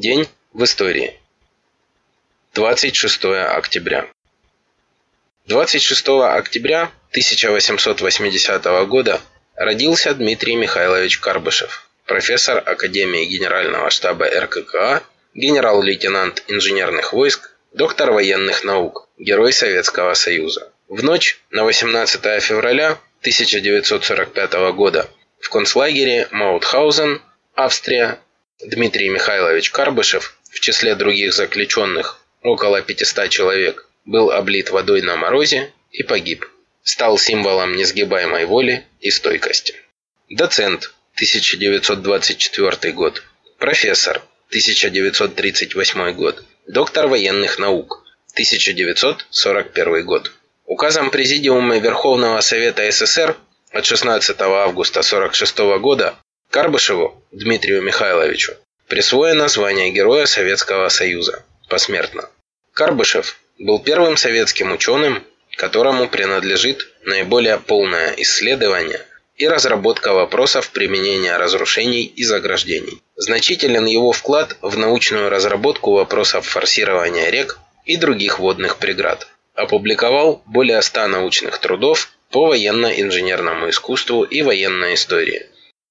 День в истории. 26 октября. 26 октября 1880 года родился Дмитрий Михайлович Карбышев, профессор Академии Генерального штаба РККА, генерал-лейтенант инженерных войск, доктор военных наук, герой Советского Союза. В ночь на 18 февраля 1945 года в концлагере Маутхаузен, Австрия, Дмитрий Михайлович Карбышев в числе других заключенных, около 500 человек, был облит водой на морозе и погиб. Стал символом несгибаемой воли и стойкости. Доцент, 1924 год. Профессор, 1938 год. Доктор военных наук, 1941 год. Указом Президиума Верховного Совета СССр от 16 августа 1946 года Карбышеву Дмитрию Михайловичу присвоено звание Героя Советского Союза посмертно. Карбышев был первым советским ученым, которому принадлежит наиболее полное исследование и разработка вопросов применения разрушений и заграждений. Значителен его вклад в научную разработку вопросов форсирования рек и других водных преград. Опубликовал более 100 научных трудов по военно-инженерному искусству и военной истории.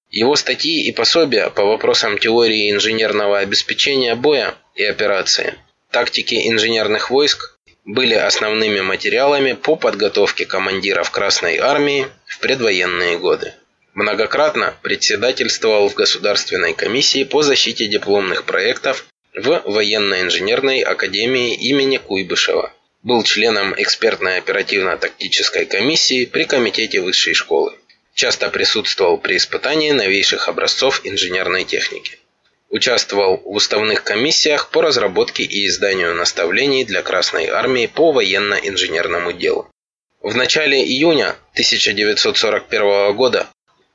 Его статьи и пособия по вопросам теории инженерного обеспечения боя и операции, тактики инженерных войск были основными материалами по подготовке командиров Красной Армии в предвоенные годы. Многократно председательствовал в Государственной комиссии по защите дипломных проектов в Военно-инженерной академии имени Куйбышева. Был членом экспертной оперативно-тактической комиссии при Комитете высшей школы часто присутствовал при испытании новейших образцов инженерной техники. Участвовал в уставных комиссиях по разработке и изданию наставлений для Красной Армии по военно-инженерному делу. В начале июня 1941 года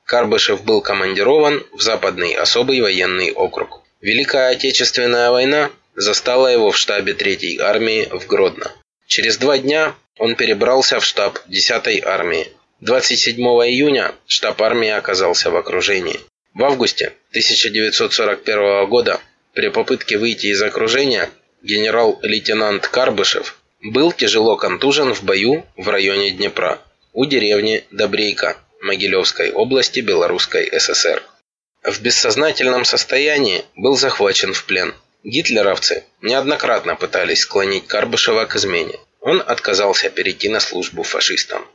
Карбышев был командирован в Западный особый военный округ. Великая Отечественная война застала его в штабе Третьей армии в Гродно. Через два дня он перебрался в штаб 10-й армии, 27 июня штаб армии оказался в окружении. В августе 1941 года при попытке выйти из окружения генерал-лейтенант Карбышев был тяжело контужен в бою в районе Днепра у деревни Добрейка Могилевской области Белорусской ССР. В бессознательном состоянии был захвачен в плен. Гитлеровцы неоднократно пытались склонить Карбышева к измене. Он отказался перейти на службу фашистам.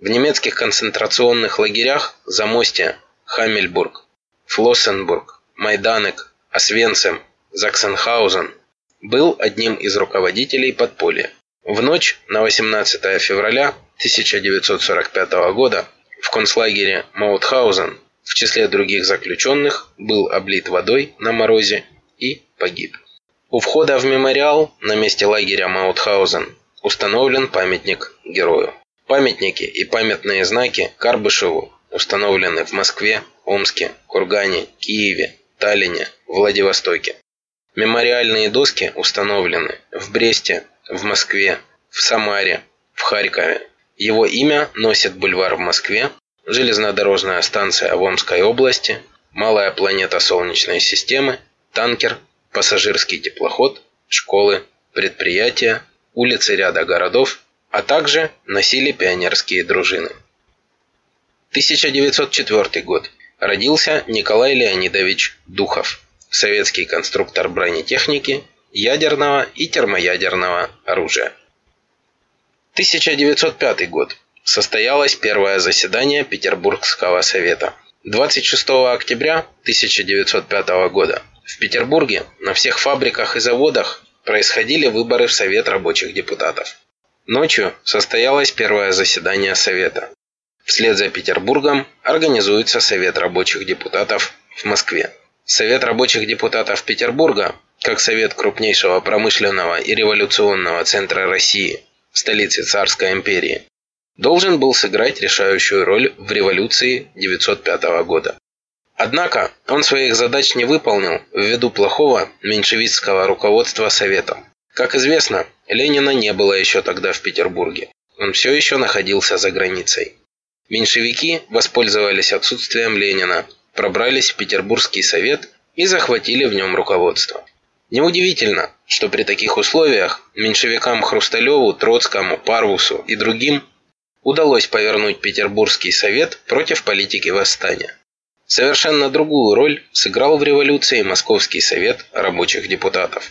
В немецких концентрационных лагерях Замостье, Хамельбург, Флоссенбург, Майданек, Освенцим, Заксенхаузен был одним из руководителей подполья. В ночь на 18 февраля 1945 года в концлагере Маутхаузен в числе других заключенных был облит водой на морозе и погиб. У входа в мемориал на месте лагеря Маутхаузен установлен памятник герою. Памятники и памятные знаки Карбышеву установлены в Москве, Омске, Кургане, Киеве, Таллине, Владивостоке. Мемориальные доски установлены в Бресте, в Москве, в Самаре, в Харькове. Его имя носит бульвар в Москве, железнодорожная станция в Омской области, малая планета Солнечной системы, танкер, пассажирский теплоход, школы, предприятия, улицы ряда городов а также носили пионерские дружины. 1904 год. Родился Николай Леонидович Духов, советский конструктор бронетехники, ядерного и термоядерного оружия. 1905 год. Состоялось первое заседание Петербургского совета. 26 октября 1905 года в Петербурге на всех фабриках и заводах происходили выборы в Совет рабочих депутатов. Ночью состоялось первое заседание Совета. Вслед за Петербургом организуется Совет рабочих депутатов в Москве. Совет рабочих депутатов Петербурга, как совет крупнейшего промышленного и революционного центра России, столицы Царской империи, должен был сыграть решающую роль в революции 905 года. Однако он своих задач не выполнил ввиду плохого меньшевистского руководства Советом. Как известно, Ленина не было еще тогда в Петербурге. Он все еще находился за границей. Меньшевики воспользовались отсутствием Ленина, пробрались в Петербургский совет и захватили в нем руководство. Неудивительно, что при таких условиях меньшевикам Хрусталеву, Троцкому, Парвусу и другим удалось повернуть Петербургский совет против политики восстания. Совершенно другую роль сыграл в революции Московский совет рабочих депутатов.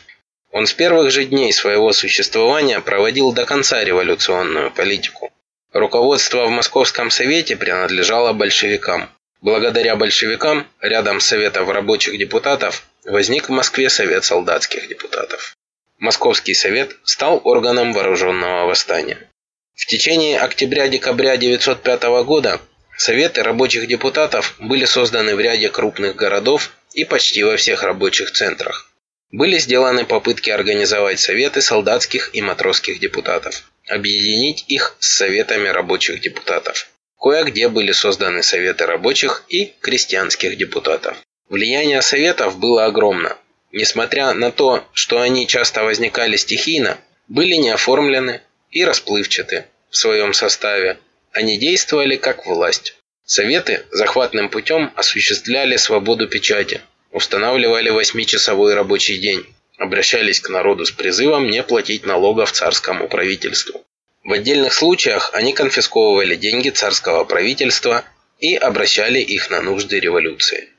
Он с первых же дней своего существования проводил до конца революционную политику. Руководство в Московском совете принадлежало большевикам. Благодаря большевикам рядом с Советом рабочих депутатов возник в Москве Совет солдатских депутатов. Московский совет стал органом вооруженного восстания. В течение октября-декабря 1905 года Советы рабочих депутатов были созданы в ряде крупных городов и почти во всех рабочих центрах. Были сделаны попытки организовать советы солдатских и матросских депутатов, объединить их с советами рабочих депутатов. Кое-где были созданы советы рабочих и крестьянских депутатов. Влияние советов было огромно. Несмотря на то, что они часто возникали стихийно, были не оформлены и расплывчаты в своем составе, они действовали как власть. Советы захватным путем осуществляли свободу печати, устанавливали восьмичасовой рабочий день, обращались к народу с призывом не платить налогов царскому правительству. В отдельных случаях они конфисковывали деньги царского правительства и обращали их на нужды революции.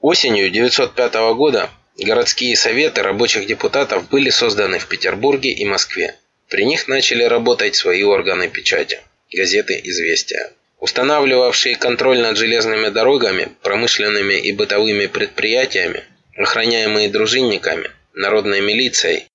Осенью 1905 года городские советы рабочих депутатов были созданы в Петербурге и Москве. При них начали работать свои органы печати газеты «Известия». Устанавливавшие контроль над железными дорогами, промышленными и бытовыми предприятиями, охраняемые дружинниками, народной милицией,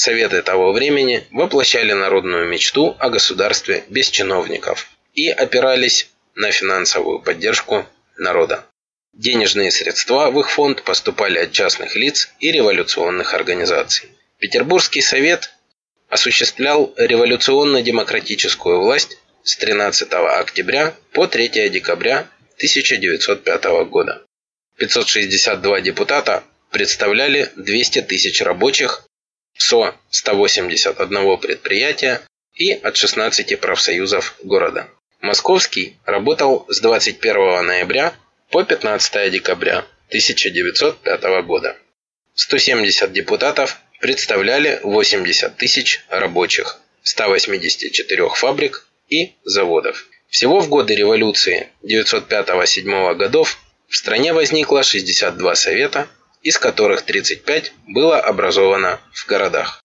Советы того времени воплощали народную мечту о государстве без чиновников и опирались на финансовую поддержку народа. Денежные средства в их фонд поступали от частных лиц и революционных организаций. Петербургский совет осуществлял революционно-демократическую власть с 13 октября по 3 декабря 1905 года. 562 депутата представляли 200 тысяч рабочих со 181 предприятия и от 16 профсоюзов города. Московский работал с 21 ноября по 15 декабря 1905 года. 170 депутатов представляли 80 тысяч рабочих 184 фабрик и заводов. Всего в годы революции 905-7 годов в стране возникло 62 совета, из которых 35 было образовано в городах.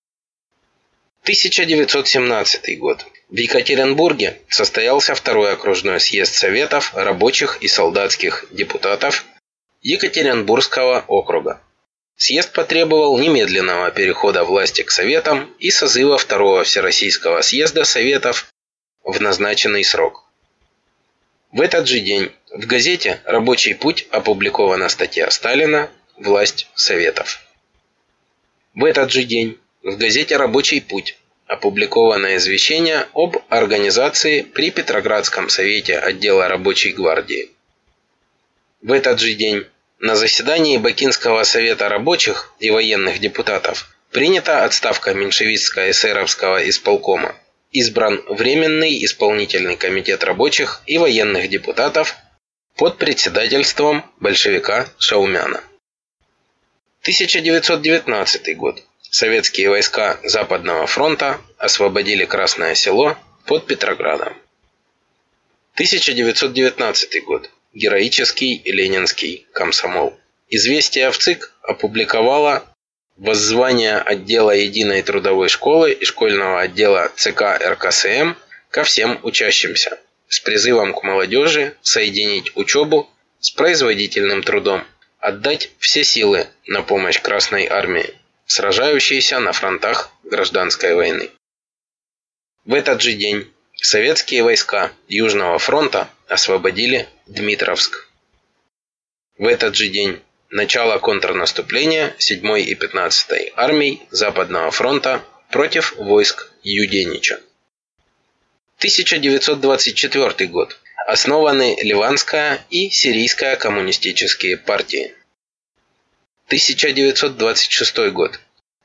1917 год. В Екатеринбурге состоялся второй окружной съезд советов рабочих и солдатских депутатов Екатеринбургского округа. Съезд потребовал немедленного перехода власти к советам и созыва второго Всероссийского съезда советов в назначенный срок. В этот же день в газете «Рабочий путь» опубликована статья Сталина «Власть Советов». В этот же день в газете «Рабочий путь» опубликовано извещение об организации при Петроградском совете отдела рабочей гвардии. В этот же день на заседании Бакинского совета рабочих и военных депутатов принята отставка меньшевистско-эсеровского исполкома избран Временный исполнительный комитет рабочих и военных депутатов под председательством большевика Шаумяна. 1919 год. Советские войска Западного фронта освободили Красное село под Петроградом. 1919 год. Героический ленинский комсомол. Известие в ЦИК опубликовало воззвание отдела единой трудовой школы и школьного отдела ЦК РКСМ ко всем учащимся с призывом к молодежи соединить учебу с производительным трудом, отдать все силы на помощь Красной Армии, сражающейся на фронтах гражданской войны. В этот же день советские войска Южного фронта освободили Дмитровск. В этот же день Начало контрнаступления 7 и 15 армий Западного фронта против войск Юденича. 1924 год. Основаны Ливанская и Сирийская коммунистические партии. 1926 год.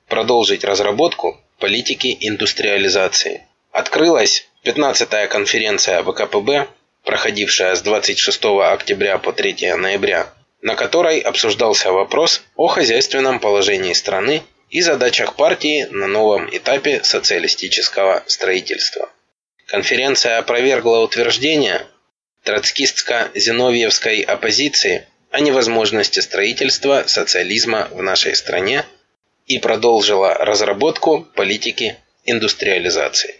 Продолжить разработку политики индустриализации. Открылась 15-я конференция ВКПБ, проходившая с 26 октября по 3 ноября на которой обсуждался вопрос о хозяйственном положении страны и задачах партии на новом этапе социалистического строительства. Конференция опровергла утверждение троцкистско-зиновьевской оппозиции о невозможности строительства социализма в нашей стране и продолжила разработку политики индустриализации.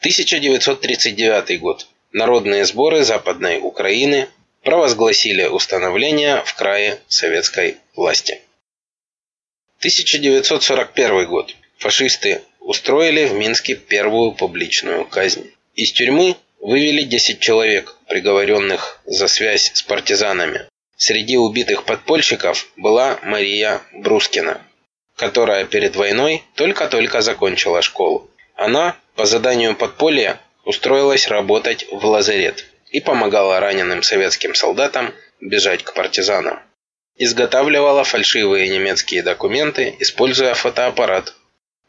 1939 год. Народные сборы Западной Украины провозгласили установление в крае советской власти. 1941 год. Фашисты устроили в Минске первую публичную казнь. Из тюрьмы вывели 10 человек, приговоренных за связь с партизанами. Среди убитых подпольщиков была Мария Брускина, которая перед войной только-только закончила школу. Она, по заданию подполья, устроилась работать в лазарет и помогала раненым советским солдатам бежать к партизанам. Изготавливала фальшивые немецкие документы, используя фотоаппарат,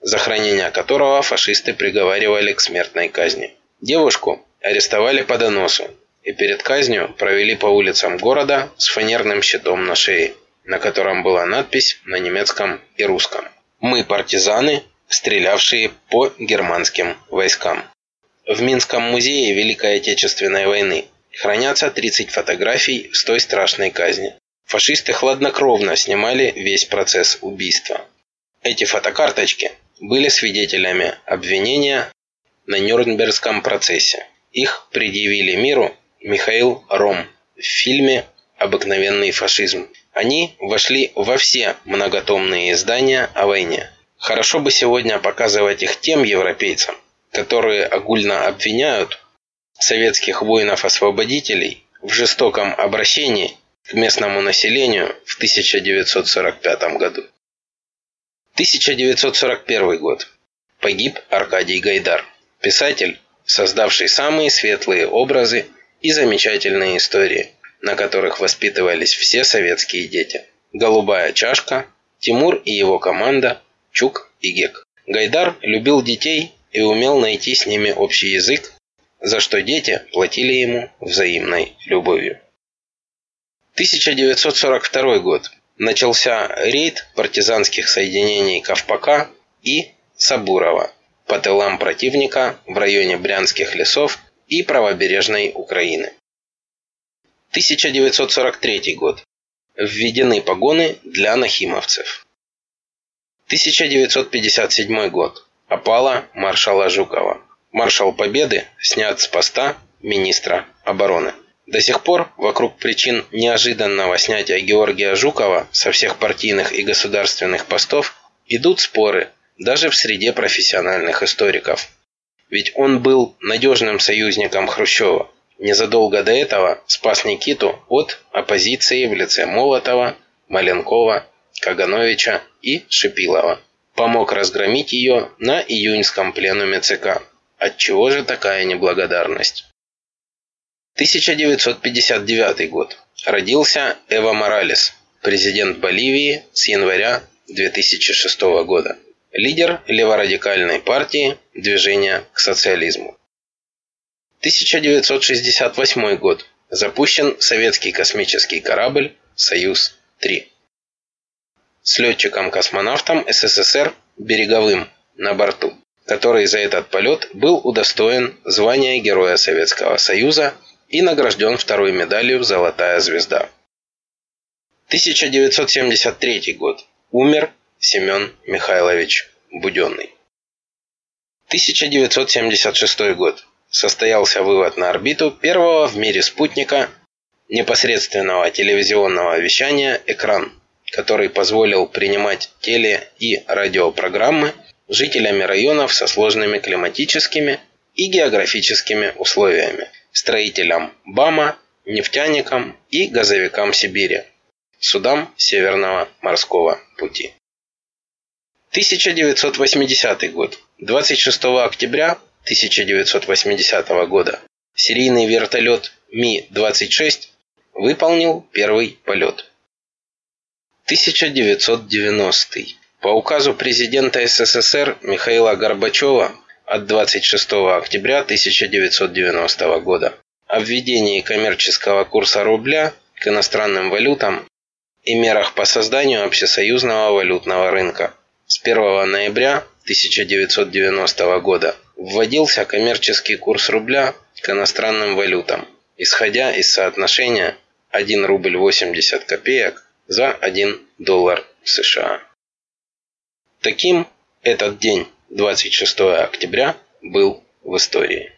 за хранение которого фашисты приговаривали к смертной казни. Девушку арестовали по доносу и перед казнью провели по улицам города с фанерным щитом на шее, на котором была надпись на немецком и русском. «Мы партизаны, стрелявшие по германским войскам». В Минском музее Великой Отечественной войны хранятся 30 фотографий с той страшной казни. Фашисты хладнокровно снимали весь процесс убийства. Эти фотокарточки были свидетелями обвинения на Нюрнбергском процессе. Их предъявили миру Михаил Ром в фильме «Обыкновенный фашизм». Они вошли во все многотомные издания о войне. Хорошо бы сегодня показывать их тем европейцам, которые огульно обвиняют советских воинов-освободителей в жестоком обращении к местному населению в 1945 году. 1941 год. Погиб Аркадий Гайдар, писатель, создавший самые светлые образы и замечательные истории, на которых воспитывались все советские дети. «Голубая чашка», Тимур и его команда, Чук и Гек. Гайдар любил детей и умел найти с ними общий язык, за что дети платили ему взаимной любовью. 1942 год. Начался рейд партизанских соединений Ковпака и Сабурова по тылам противника в районе Брянских лесов и правобережной Украины. 1943 год. Введены погоны для нахимовцев. 1957 год. Опала маршала Жукова. Маршал Победы снят с поста министра обороны. До сих пор вокруг причин неожиданного снятия Георгия Жукова со всех партийных и государственных постов идут споры даже в среде профессиональных историков. Ведь он был надежным союзником Хрущева. Незадолго до этого спас Никиту от оппозиции в лице Молотова, Маленкова, Кагановича и Шипилова. Помог разгромить ее на июньском пленуме ЦК. Отчего же такая неблагодарность? 1959 год. Родился Эва Моралес, президент Боливии с января 2006 года лидер леворадикальной партии движения к социализму. 1968 год. Запущен советский космический корабль «Союз-3». С летчиком-космонавтом СССР Береговым на борту, который за этот полет был удостоен звания Героя Советского Союза и награжден второй медалью «Золотая звезда». 1973 год. Умер Семен Михайлович Буденный. 1976 год. Состоялся вывод на орбиту первого в мире спутника непосредственного телевизионного вещания «Экран», который позволил принимать теле- и радиопрограммы жителями районов со сложными климатическими и географическими условиями, строителям БАМа, нефтяникам и газовикам Сибири, судам Северного морского пути. 1980 год. 26 октября 1980 года серийный вертолет Ми-26 выполнил первый полет. 1990. По указу президента СССР Михаила Горбачева от 26 октября 1990 года о введении коммерческого курса рубля к иностранным валютам и мерах по созданию общесоюзного валютного рынка. С 1 ноября 1990 года вводился коммерческий курс рубля к иностранным валютам, исходя из соотношения 1 рубль 80 копеек за 1 доллар США. Таким этот день, 26 октября, был в истории.